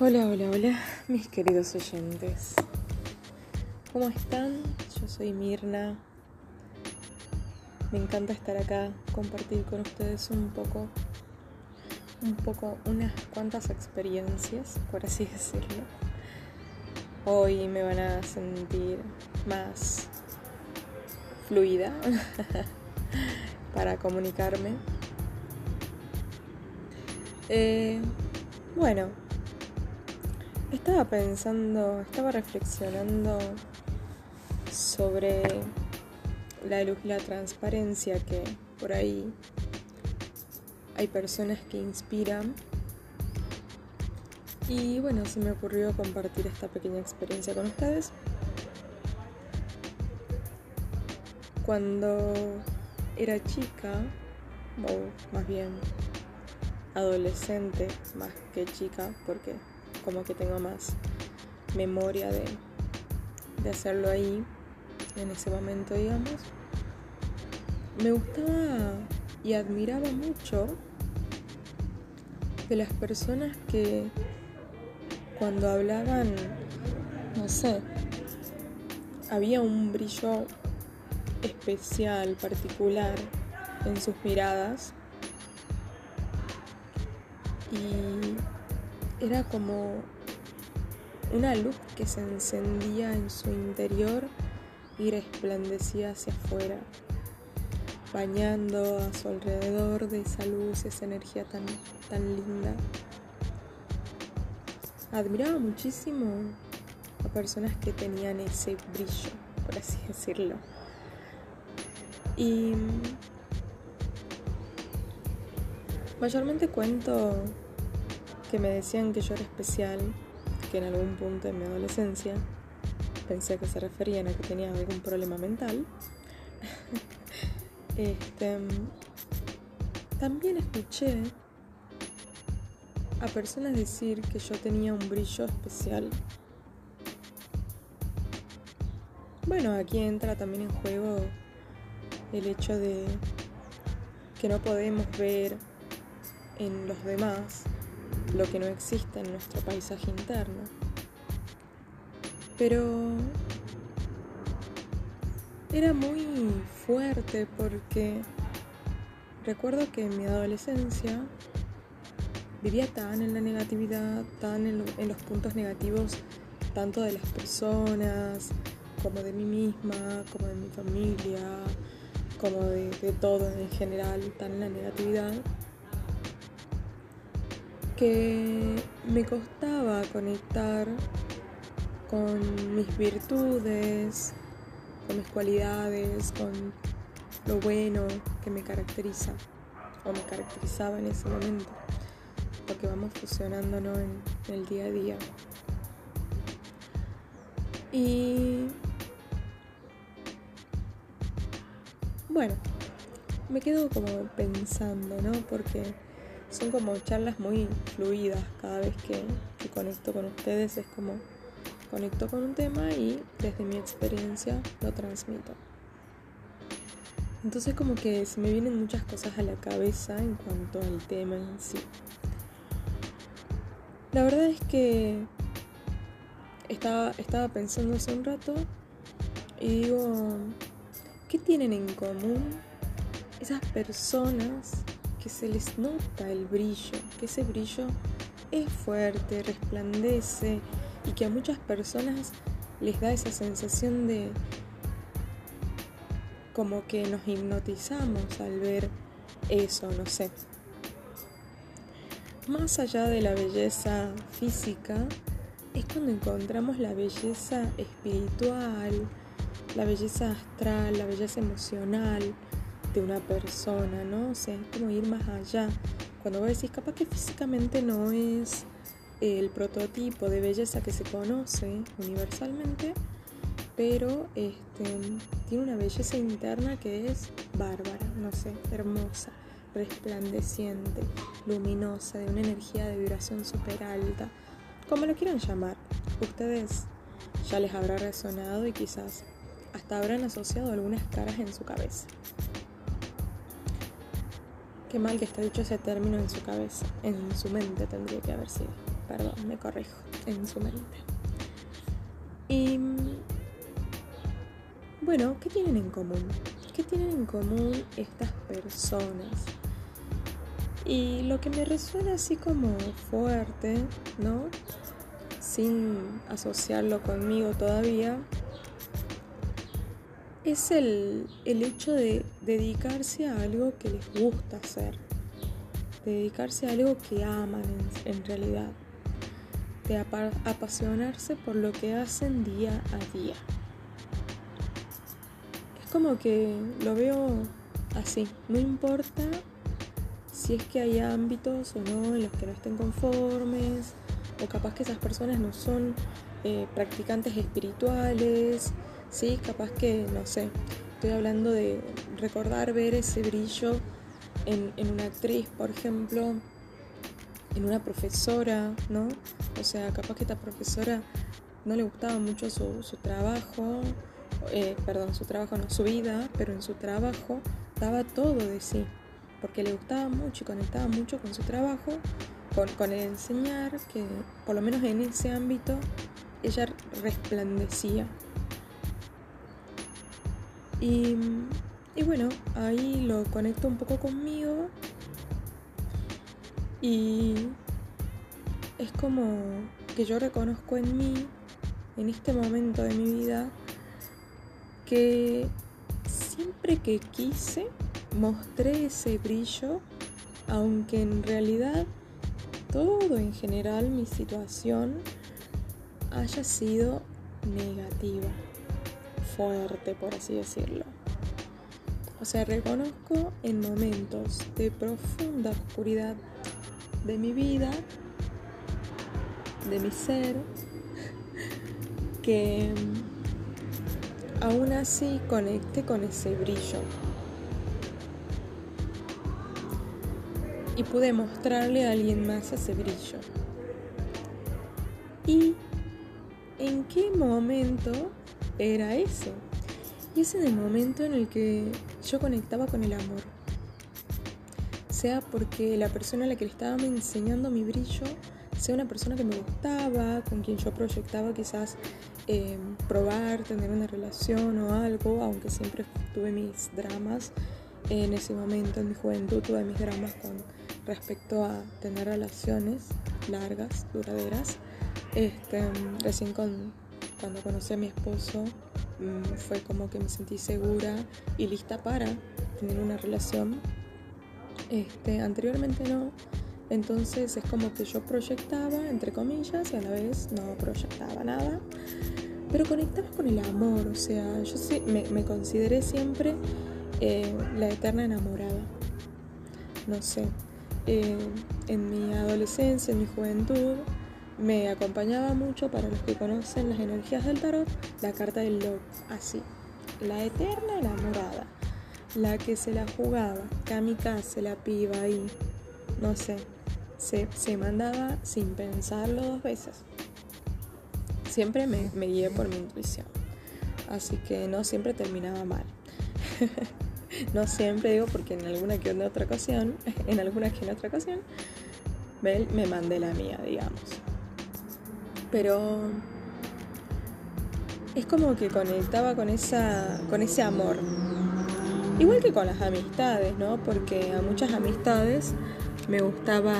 Hola, hola, hola, mis queridos oyentes. ¿Cómo están? Yo soy Mirna. Me encanta estar acá, compartir con ustedes un poco, un poco, unas cuantas experiencias, por así decirlo. Hoy me van a sentir más fluida para comunicarme. Eh, bueno, estaba pensando, estaba reflexionando sobre la luz y la transparencia que por ahí hay personas que inspiran. Y bueno, se me ocurrió compartir esta pequeña experiencia con ustedes. Cuando era chica, o más bien adolescente más que chica, porque como que tengo más memoria de, de hacerlo ahí, en ese momento, digamos. Me gustaba y admiraba mucho de las personas que cuando hablaban, no sé, había un brillo especial, particular en sus miradas. Y era como una luz que se encendía en su interior y resplandecía hacia afuera, bañando a su alrededor de esa luz, esa energía tan, tan linda. Admiraba muchísimo a personas que tenían ese brillo, por así decirlo. Y mayormente cuento que me decían que yo era especial, que en algún punto de mi adolescencia pensé que se referían a que tenía algún problema mental. este, también escuché a personas decir que yo tenía un brillo especial. Bueno, aquí entra también en juego el hecho de que no podemos ver en los demás lo que no existe en nuestro paisaje interno. Pero era muy fuerte porque recuerdo que en mi adolescencia vivía tan en la negatividad, tan en, los puntos negativos, tanto de las personas, como de mí misma, como de mi familia, como de, de todo en general, tan en la negatividad que me costaba conectar con mis virtudes, con mis cualidades, con lo bueno que me caracteriza o me caracterizaba en ese momento, porque vamos fusionándonos en, en el día a día. Y bueno, me quedo como pensando, ¿no? Porque son como charlas muy fluidas cada vez que, conecto con ustedes es como conecto con un tema y desde mi experiencia lo transmito. Entonces como que se me vienen muchas cosas a la cabeza en cuanto al tema en sí. La verdad es que estaba, estaba pensando hace un rato y digo, ¿qué tienen en común esas personas que se les nota el brillo, que ese brillo es fuerte, resplandece y que a muchas personas les da esa sensación de como que nos hipnotizamos al ver eso, no sé. Más allá de la belleza física, es cuando encontramos la belleza espiritual, la belleza astral, la belleza emocional, de una persona, ¿no? O sea, es como ir más allá. Cuando vos decís, capaz que físicamente no es el prototipo de belleza que se conoce universalmente, pero este, tiene una belleza interna que es bárbara, no sé, hermosa, resplandeciente, luminosa, de una energía de vibración súper alta, como lo quieran llamar. Ustedes ya les habrá resonado y quizás hasta habrán asociado algunas caras en su cabeza. Qué mal que está dicho ese término en su cabeza, en su mente tendría que haber sido. perdón, me corrijo, en su mente. Y bueno, ¿qué tienen en común? ¿Qué tienen en común estas personas? Y lo que me resuena así como fuerte, ¿no? Sin asociarlo conmigo todavía, es el, hecho de dedicarse a algo que les gusta hacer, dedicarse a algo que aman en, realidad, de apasionarse por lo que hacen día a día. Es como que lo veo así, no importa si es que hay ámbitos o no en los que no estén conformes, o capaz que esas personas no son eh, practicantes espirituales, ¿sí? Capaz que, no sé, estoy hablando de recordar ver ese brillo en, una actriz, por ejemplo, en una profesora, ¿no? O sea, capaz que esta profesora no le gustaba mucho su, trabajo, eh, perdón, su trabajo no, su vida, pero en su trabajo daba todo de sí, porque le gustaba mucho y conectaba mucho con su trabajo, con, con el enseñar, que por lo menos en ese ámbito ella resplandecía, y, bueno, ahí lo conecto un poco conmigo. Y es como que yo reconozco en mí, en este momento de mi vida, que siempre que quise mostré ese brillo, aunque en realidad todo en general mi situación haya sido negativa fuerte, por así decirlo. O sea, reconozco en momentos de profunda oscuridad de mi vida, de mi ser, que aún así conecte con ese brillo. Y pude mostrarle a alguien más ese brillo. ¿Y en qué momento era eso. Y ese es el momento en el que yo conectaba con el amor. Sea porque la persona a la que le estaba enseñando mi brillo sea una persona que me gustaba, con quien yo proyectaba quizás eh, probar, tener una relación o algo, aunque siempre tuve mis dramas en ese momento, en mi juventud, tuve mis dramas con respecto a tener relaciones largas, duraderas. Este, recién con cuando conocí a mi esposo mm, fue como que me sentí segura y lista para tener una relación. Este, anteriormente no. Entonces es como que yo proyectaba, entre comillas, y a la vez no proyectaba nada. Pero conectaba con el amor, o sea, yo sí, me, consideré siempre eh, la eterna enamorada. No sé, eh, en mi adolescencia, en mi juventud, me acompañaba mucho, para los que conocen las energías del tarot, la carta del love, así. La eterna enamorada, la que se la jugaba, kamikaze, la piba ahí, no sé, se, se mandaba sin pensarlo dos veces. Siempre me, me guié por mi intuición, así que no siempre terminaba mal. no siempre digo porque en alguna que otra ocasión, en alguna que otra ocasión, me, me mandé la mía, digamos pero es como que conectaba con, esa, con ese amor. Igual que con las amistades, ¿no? Porque a muchas amistades me gustaba,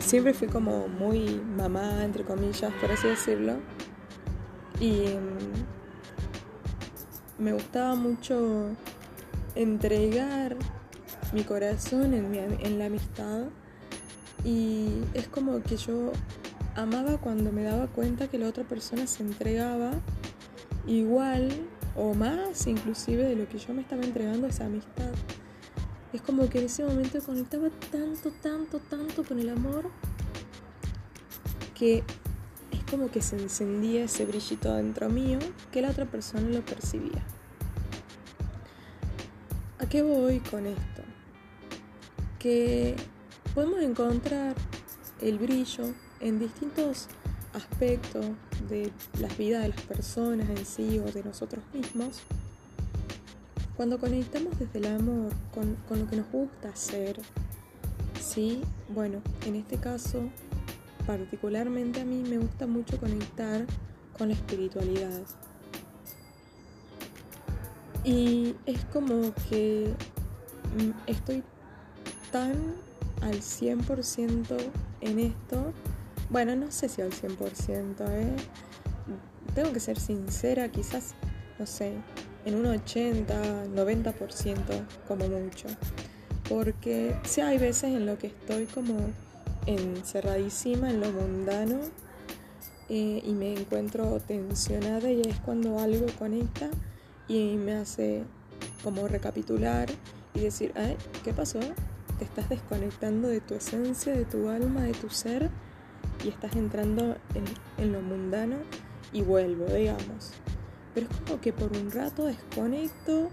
siempre fui como muy mamá, entre comillas, por así decirlo. Y mm, me gustaba mucho entregar mi corazón en, en la amistad. Y es como que yo amaba cuando me daba cuenta que la otra persona se entregaba igual o más inclusive de lo que yo me estaba entregando a esa amistad. Es como que en ese momento conectaba tanto, tanto, tanto con el amor que es como que se encendía ese brillito dentro mío que la otra persona lo percibía. ¿A qué voy con esto? Que podemos encontrar el brillo en distintos aspectos de las vidas de las personas en sí o de nosotros mismos, cuando conectamos desde el amor con, lo que nos gusta hacer, sí, bueno, en este caso particularmente a mí me gusta mucho conectar con la espiritualidad. Y es como que mm, estoy tan al 100% en esto. Bueno, no sé si al 100%, ¿eh? Tengo que ser sincera, quizás, no sé, en un 80, 90% como mucho. Porque sí hay veces en lo que estoy como encerradísima en lo mundano eh, y me encuentro tensionada y es cuando algo conecta y me hace como recapitular y decir, Ay, ¿qué pasó? Te estás desconectando de tu esencia, de tu alma, de tu ser y estás entrando en, lo mundano y vuelvo, digamos. Pero es como que por un rato desconecto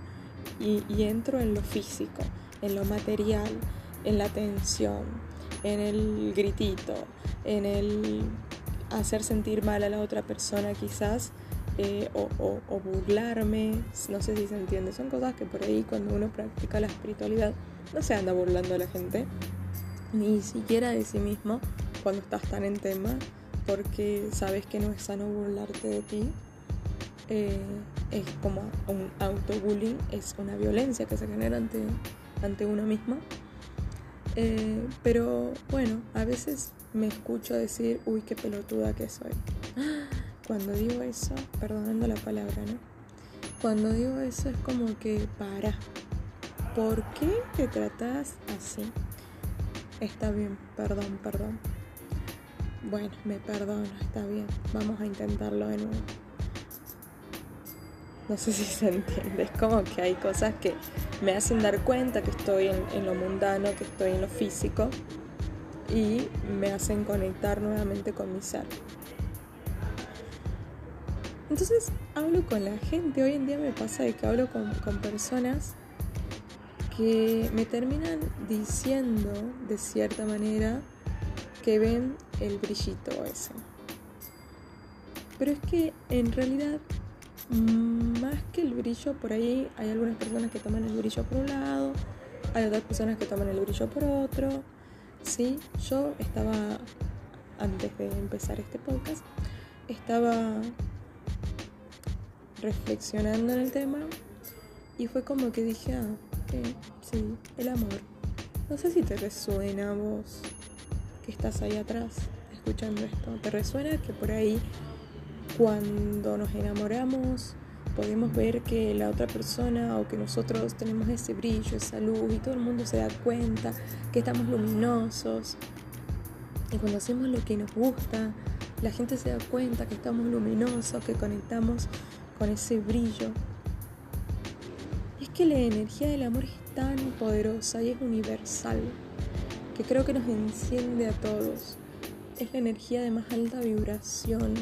y, y entro en lo físico, en lo material, en la tensión, en el gritito, en el hacer sentir mal a la otra persona quizás eh, o, burlarme, no sé si se entiende, son cosas que por ahí cuando uno practica la espiritualidad no se anda burlando a la gente, ni siquiera de sí mismo cuando estás tan en tema, porque sabes que no es sano burlarte de ti. Eh, es como un autobullying, es una violencia que se genera ante, ante uno mismo. Eh, pero bueno, a veces me escucho decir, uy, qué pelotuda que soy. Cuando digo eso, perdonando la palabra, ¿no? Cuando digo eso es como que para. ¿Por qué te tratas así? Está bien, perdón, perdón. Bueno, me perdono, está bien. Vamos a intentarlo de nuevo. No sé si se entiende. Es como que hay cosas que me hacen dar cuenta que estoy en, lo mundano, que estoy en lo físico y me hacen conectar nuevamente con mi ser. Entonces hablo con la gente, hoy en día me pasa de que hablo con, personas que me terminan diciendo de cierta manera que ven el brillito ese. Pero es que en realidad, más que el brillo, por ahí hay algunas personas que toman el brillo por un lado, hay otras personas que toman el brillo por otro. Sí, yo estaba, antes de empezar este podcast, estaba reflexionando en el tema y fue como que dije, ah, sí, el amor. No sé si te resuena a vos que estás ahí atrás escuchando esto. ¿Te resuena que por ahí cuando nos enamoramos podemos ver que la otra persona o que nosotros tenemos ese brillo, esa luz y todo el mundo se da cuenta que estamos luminosos? Y cuando hacemos lo que nos gusta, la gente se da cuenta que estamos luminosos, que conectamos con ese brillo. es que la energía del amor es tan poderosa y es universal que creo que nos enciende a todos. Es la energía de más alta vibración.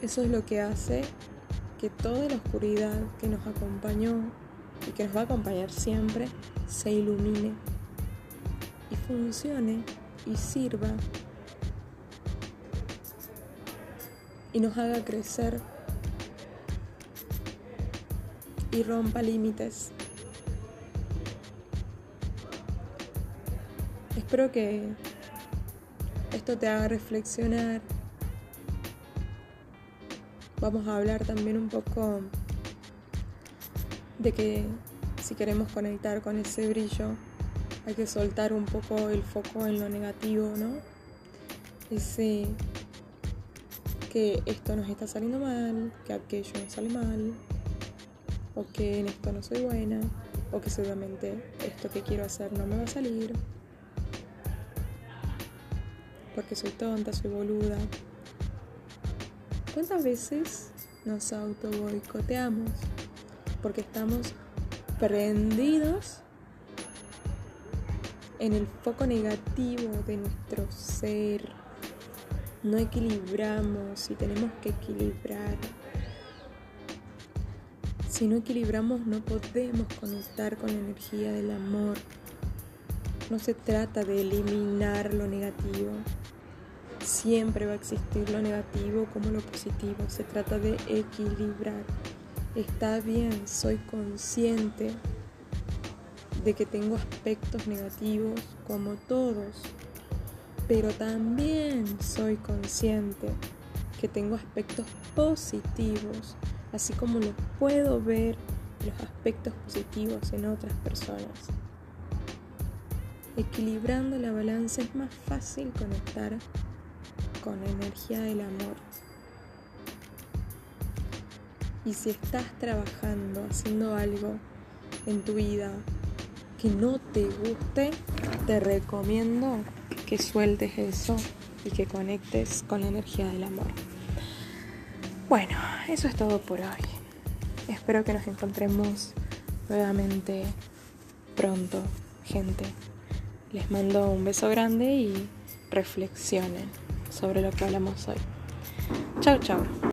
Eso es lo que hace que toda la oscuridad que nos acompañó y que nos va a acompañar siempre se ilumine y funcione y sirva y nos haga crecer y rompa límites. Espero que esto te haga reflexionar. Vamos a hablar también un poco de que si queremos conectar con ese brillo, hay que soltar un poco el foco en lo negativo, ¿no? Ese que esto nos está saliendo mal, que aquello nos sale mal, o que en esto no soy buena, o que seguramente esto que quiero hacer no me va a salir, porque soy tonta, soy boluda. ¿Cuántas veces nos auto boicoteamos? Porque estamos prendidos en el foco negativo de nuestro ser no equilibramos y tenemos que equilibrar. Si no equilibramos no podemos conectar con la energía del amor. No se trata de eliminar lo negativo. Siempre va a existir lo negativo como lo positivo. Se trata de equilibrar. Está bien, soy consciente de que tengo aspectos negativos como todos, pero también soy consciente que tengo aspectos positivos, así como lo puedo ver los aspectos positivos en otras personas. Equilibrando la balanza es más fácil conectar con la energía del amor. Y si estás trabajando, haciendo algo en tu vida que no te guste, te recomiendo que sueltes eso y que conectes con la energía del amor. Bueno, eso es todo por hoy. Espero que nos encontremos nuevamente pronto, gente. Les mando un beso grande y reflexionen sobre lo que hablamos hoy. Chao, chao.